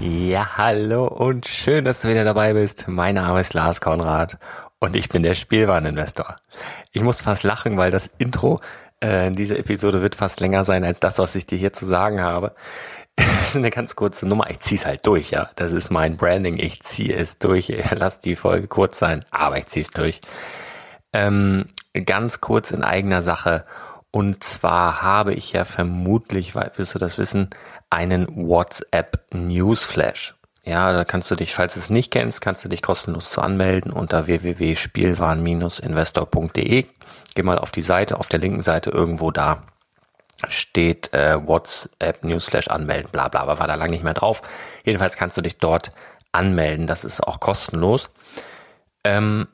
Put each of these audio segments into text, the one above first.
Ja, hallo und schön, dass du wieder dabei bist. Mein Name ist Lars Konrad und ich bin der Spielwareninvestor. Ich muss fast lachen, weil das Intro äh, dieser Episode wird fast länger sein als das, was ich dir hier zu sagen habe. Das ist eine ganz kurze Nummer. Ich zieh's halt durch, ja. Das ist mein Branding. Ich ziehe es durch. Lass die Folge kurz sein, aber ich zieh's durch. Ähm, ganz kurz in eigener Sache. Und zwar habe ich ja vermutlich, weil wirst du das wissen, einen WhatsApp Newsflash. Ja, da kannst du dich, falls du es nicht kennst, kannst du dich kostenlos zu anmelden unter www.spielwaren-investor.de. Geh mal auf die Seite, auf der linken Seite irgendwo da steht äh, WhatsApp Newsflash anmelden, bla bla, aber war da lange nicht mehr drauf. Jedenfalls kannst du dich dort anmelden, das ist auch kostenlos. Ähm,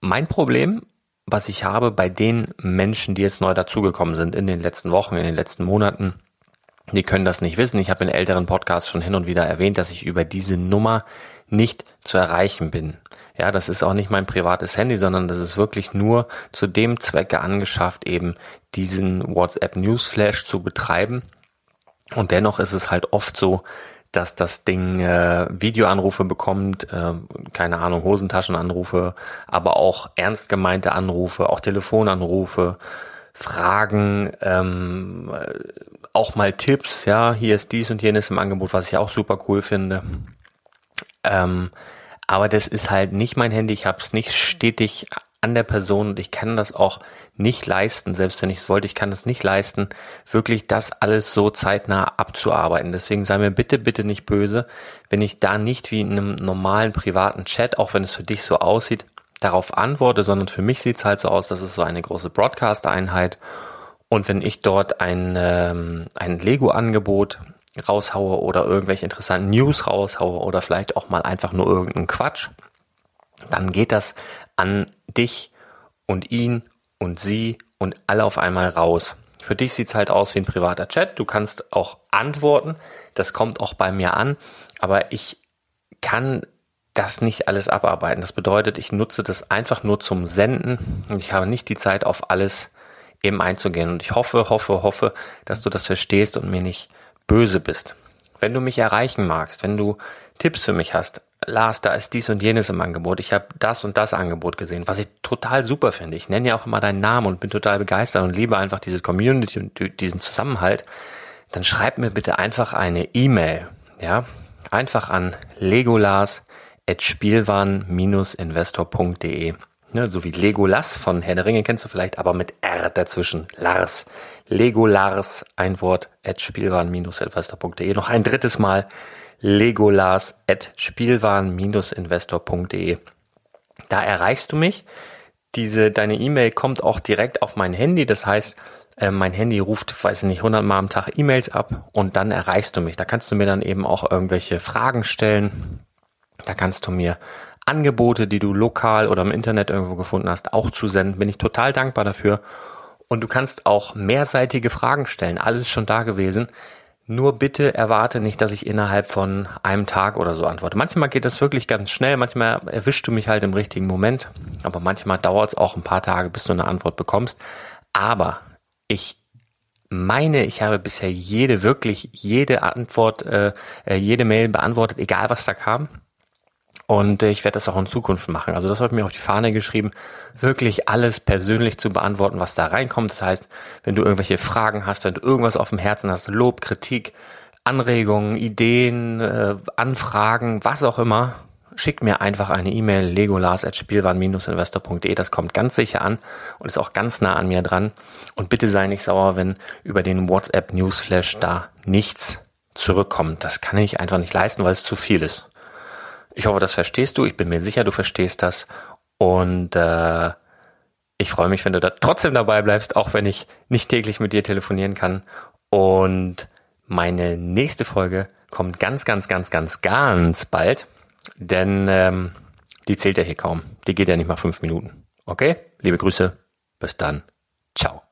mein Problem was ich habe bei den Menschen, die jetzt neu dazugekommen sind in den letzten Wochen, in den letzten Monaten, die können das nicht wissen. Ich habe in älteren Podcasts schon hin und wieder erwähnt, dass ich über diese Nummer nicht zu erreichen bin. Ja, das ist auch nicht mein privates Handy, sondern das ist wirklich nur zu dem Zwecke angeschafft, eben diesen WhatsApp Newsflash zu betreiben. Und dennoch ist es halt oft so, dass das Ding äh, Videoanrufe bekommt, äh, keine Ahnung, Hosentaschenanrufe, aber auch ernst gemeinte Anrufe, auch Telefonanrufe, Fragen, ähm, äh, auch mal Tipps, ja, hier ist dies und jenes im Angebot, was ich auch super cool finde. Ähm, aber das ist halt nicht mein Handy, ich habe es nicht stetig an der Person und ich kann das auch nicht leisten, selbst wenn ich es wollte, ich kann es nicht leisten, wirklich das alles so zeitnah abzuarbeiten. Deswegen sei mir bitte, bitte nicht böse, wenn ich da nicht wie in einem normalen privaten Chat, auch wenn es für dich so aussieht, darauf antworte, sondern für mich sieht es halt so aus, dass es so eine große Broadcast-Einheit und wenn ich dort ein, ähm, ein Lego-Angebot raushaue oder irgendwelche interessanten News raushaue oder vielleicht auch mal einfach nur irgendeinen Quatsch, dann geht das an dich und ihn und sie und alle auf einmal raus. Für dich sieht's halt aus wie ein privater Chat. Du kannst auch antworten. Das kommt auch bei mir an. Aber ich kann das nicht alles abarbeiten. Das bedeutet, ich nutze das einfach nur zum Senden und ich habe nicht die Zeit auf alles eben einzugehen. Und ich hoffe, hoffe, hoffe, dass du das verstehst und mir nicht böse bist. Wenn du mich erreichen magst, wenn du Tipps für mich hast, Lars, da ist dies und jenes im Angebot, ich habe das und das Angebot gesehen, was ich total super finde. Ich nenne ja auch immer deinen Namen und bin total begeistert und liebe einfach diese Community und diesen Zusammenhalt. Dann schreib mir bitte einfach eine E-Mail, ja, einfach an legolas@spielwaren-investor.de. Ne, so wie Legolas von Herr der Ringe kennst du vielleicht, aber mit R dazwischen. Lars. Legolars, ein Wort, at spielwaren-investor.de. Noch ein drittes Mal legolas at spielwaren-investor.de. Da erreichst du mich. Diese, deine E-Mail kommt auch direkt auf mein Handy. Das heißt, äh, mein Handy ruft, weiß ich nicht, 100 Mal am Tag E-Mails ab und dann erreichst du mich. Da kannst du mir dann eben auch irgendwelche Fragen stellen. Da kannst du mir Angebote, die du lokal oder im Internet irgendwo gefunden hast, auch zusenden. Bin ich total dankbar dafür. Und du kannst auch mehrseitige Fragen stellen. Alles schon da gewesen. Nur bitte erwarte nicht, dass ich innerhalb von einem Tag oder so antworte. Manchmal geht das wirklich ganz schnell, manchmal erwischst du mich halt im richtigen Moment, aber manchmal dauert es auch ein paar Tage, bis du eine Antwort bekommst. Aber ich meine, ich habe bisher jede, wirklich jede Antwort, äh, äh jede Mail beantwortet, egal was da kam. Und ich werde das auch in Zukunft machen. Also das habe ich mir auf die Fahne geschrieben, wirklich alles persönlich zu beantworten, was da reinkommt. Das heißt, wenn du irgendwelche Fragen hast, wenn du irgendwas auf dem Herzen hast, Lob, Kritik, Anregungen, Ideen, äh, Anfragen, was auch immer, schick mir einfach eine E-Mail legolas@spielwaren-investor.de. Das kommt ganz sicher an und ist auch ganz nah an mir dran. Und bitte sei nicht sauer, wenn über den WhatsApp Newsflash da nichts zurückkommt. Das kann ich einfach nicht leisten, weil es zu viel ist. Ich hoffe, das verstehst du. Ich bin mir sicher, du verstehst das. Und äh, ich freue mich, wenn du da trotzdem dabei bleibst, auch wenn ich nicht täglich mit dir telefonieren kann. Und meine nächste Folge kommt ganz, ganz, ganz, ganz, ganz bald. Denn ähm, die zählt ja hier kaum. Die geht ja nicht mal fünf Minuten. Okay? Liebe Grüße. Bis dann. Ciao.